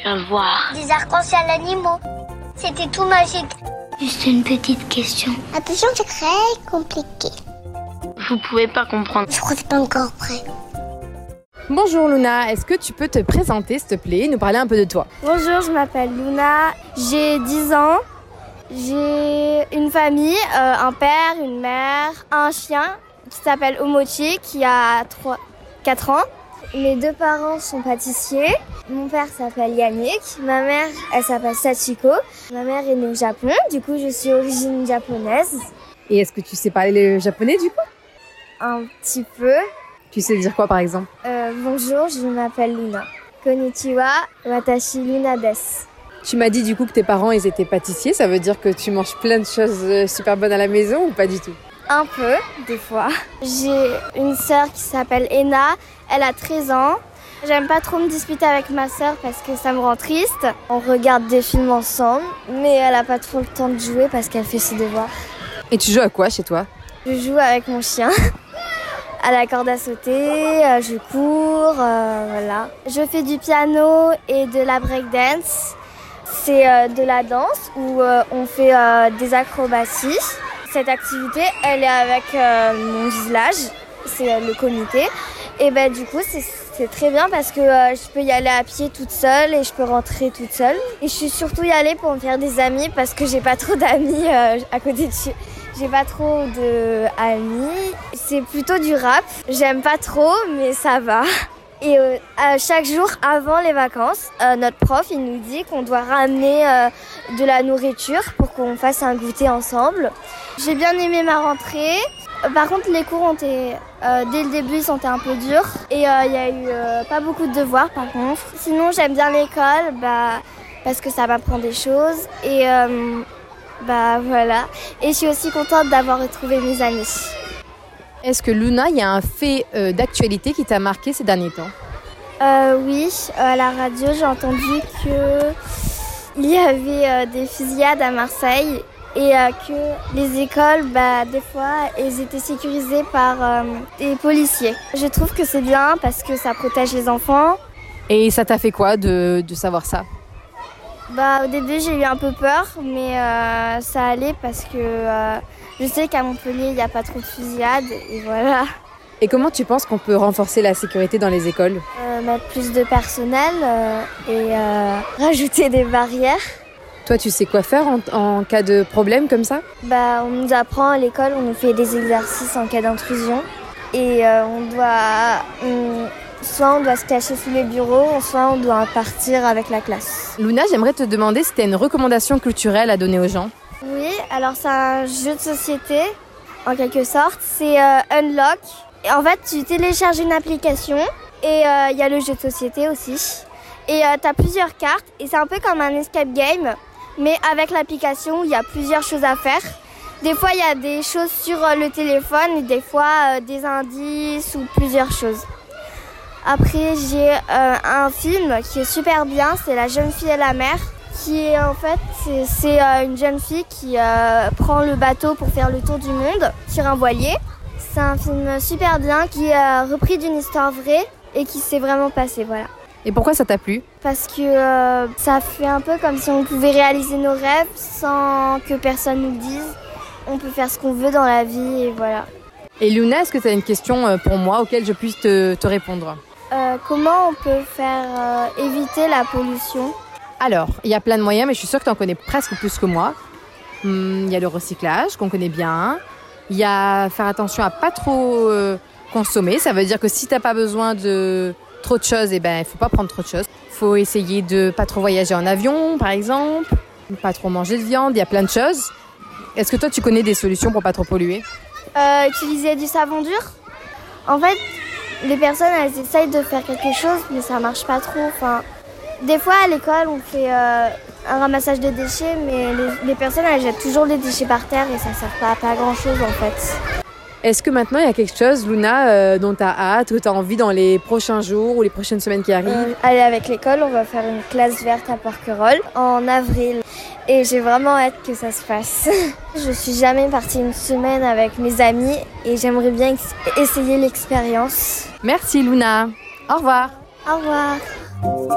Tu vas voir. Des arcs-en-ciel animaux. C'était tout magique. Juste une petite question. Attention, c'est très compliqué. Vous pouvez pas comprendre. Je crois que c'est pas encore prêt. Bonjour Luna, est-ce que tu peux te présenter s'il te plaît, nous parler un peu de toi? Bonjour, je m'appelle Luna, j'ai 10 ans, j'ai une famille, euh, un père, une mère, un chien qui s'appelle Omochi qui a 3, 4 ans. Mes deux parents sont pâtissiers. Mon père s'appelle Yannick. Ma mère, elle s'appelle Sachiko. Ma mère est née au Japon. Du coup, je suis origine japonaise. Et est-ce que tu sais parler le japonais du coup? Un petit peu. Tu sais dire quoi par exemple? Euh, bonjour, je m'appelle Luna. Konnichiwa, watashi Luna desu. Tu m'as dit du coup que tes parents ils étaient pâtissiers, ça veut dire que tu manges plein de choses euh, super bonnes à la maison ou pas du tout? Un peu, des fois. J'ai une sœur qui s'appelle Ena. Elle a 13 ans. J'aime pas trop me disputer avec ma sœur parce que ça me rend triste. On regarde des films ensemble, mais elle a pas trop le temps de jouer parce qu'elle fait ses devoirs. Et tu joues à quoi chez toi? Je joue avec mon chien à la corde à sauter, euh, je cours, euh, voilà. Je fais du piano et de la breakdance. C'est euh, de la danse où euh, on fait des acrobaties. Cette activité, elle est avec euh, mon village, c'est euh, le comité. Et ben du coup, c'est très bien parce que euh, je peux y aller à pied toute seule et je peux rentrer toute seule. Et je suis surtout y aller pour me faire des amis parce que j'ai pas trop d'amis à côté de chez. J'ai pas trop de amis. C'est plutôt du rap. J'aime pas trop, mais ça va. Et euh, chaque jour avant les vacances, euh, notre prof il nous dit qu'on doit ramener euh, de la nourriture pour qu'on fasse un goûter ensemble. J'ai bien aimé ma rentrée. Par contre, les cours ont été, dès le début, ils sont un peu durs. Et il y a eu pas beaucoup de devoirs, par contre. Sinon, j'aime bien l'école, bah, parce que ça m'apprend des choses. Et bah voilà. Et je suis aussi contente d'avoir retrouvé mes amis. Est-ce que Luna, il y a un fait euh, d'actualité qui t'a marqué ces derniers temps? Euh, oui, à la radio, j'ai entendu que il y avait euh, des fusillades à Marseille et euh, que les écoles, bah, des fois, elles étaient sécurisées par euh, des policiers. Je trouve que c'est bien parce que ça protège les enfants. Et ça t'a fait quoi de, de savoir ça? Bah, au début, j'ai eu un peu peur, mais euh, ça allait parce que euh, je sais qu'à Montpellier, il n'y a pas trop de fusillades et voilà. Et comment tu penses qu'on peut renforcer la sécurité dans les écoles? Euh, mettre plus de personnel et rajouter des barrières. Toi, tu sais quoi faire en, en cas de problème comme ça? Bah, on nous apprend à l'école, on nous fait des exercices en cas d'intrusion. Et on doit. on- soit on doit se cacher sous les bureaux, soit on doit partir avec la classe. Luna, j'aimerais te demander si tu as une recommandation culturelle à donner aux gens. Oui, alors c'est un jeu de société, en quelque sorte. C'est euh, Unlock. En fait, tu télécharges une application et euh, il y a le jeu de société aussi. Et tu as plusieurs cartes et c'est un peu comme un escape game, mais avec l'application il y a plusieurs choses à faire. Des fois, il y a des choses sur euh, le téléphone des fois euh, des indices ou plusieurs choses. Après, j'ai euh, un film qui est super bien, c'est La jeune fille et la mer, qui est en fait, c'est- euh, une jeune fille qui euh, prend le bateau pour faire le tour du monde sur un voilier. C'est un film super bien qui est repris d'une histoire vraie et qui s'est vraiment passé, voilà. Et pourquoi ça t'a plu? Parce que ça fait un peu comme si on pouvait réaliser nos rêves sans que personne nous le dise. On peut faire ce qu'on veut dans la vie et voilà. Et Luna, est-ce que tu as une question pour moi auquel je puisse te, te répondre? Euh, comment on peut faire euh, éviter la pollution? Alors, il y a plein de moyens, mais je suis sûre que tu en connais presque plus que moi. Hum, Il y a le recyclage qu'on connaît bien. Il y a faire attention à pas trop euh, consommer. Ça veut dire que si t'as pas besoin de trop de choses, eh ben il faut pas prendre trop de choses. Faut essayer de pas trop voyager en avion, par exemple. Pas trop manger de viande. Il y a plein de choses. Est-ce que toi tu connais des solutions pour pas trop polluer? Utiliser du savon dur? En fait, les personnes, elles essayent de faire quelque chose, mais ça marche pas trop. Enfin, des fois, à l'école, on fait euh, un ramassage de déchets, mais les, les personnes, elles jettent toujours les déchets par terre et ça sert pas à pas grand-chose, en fait. Est-ce que maintenant il y a quelque chose, Luna, euh, dont tu as hâte, que tu as envie dans les prochains jours ou les prochaines semaines qui arrivent? Euh, allez, avec l'école, on va faire une classe verte à Porquerolles en avril. Et j'ai vraiment hâte que ça se passe. Je suis jamais partie une semaine avec mes amis et j'aimerais bien essayer l'expérience. Merci Luna. Au revoir. Au revoir.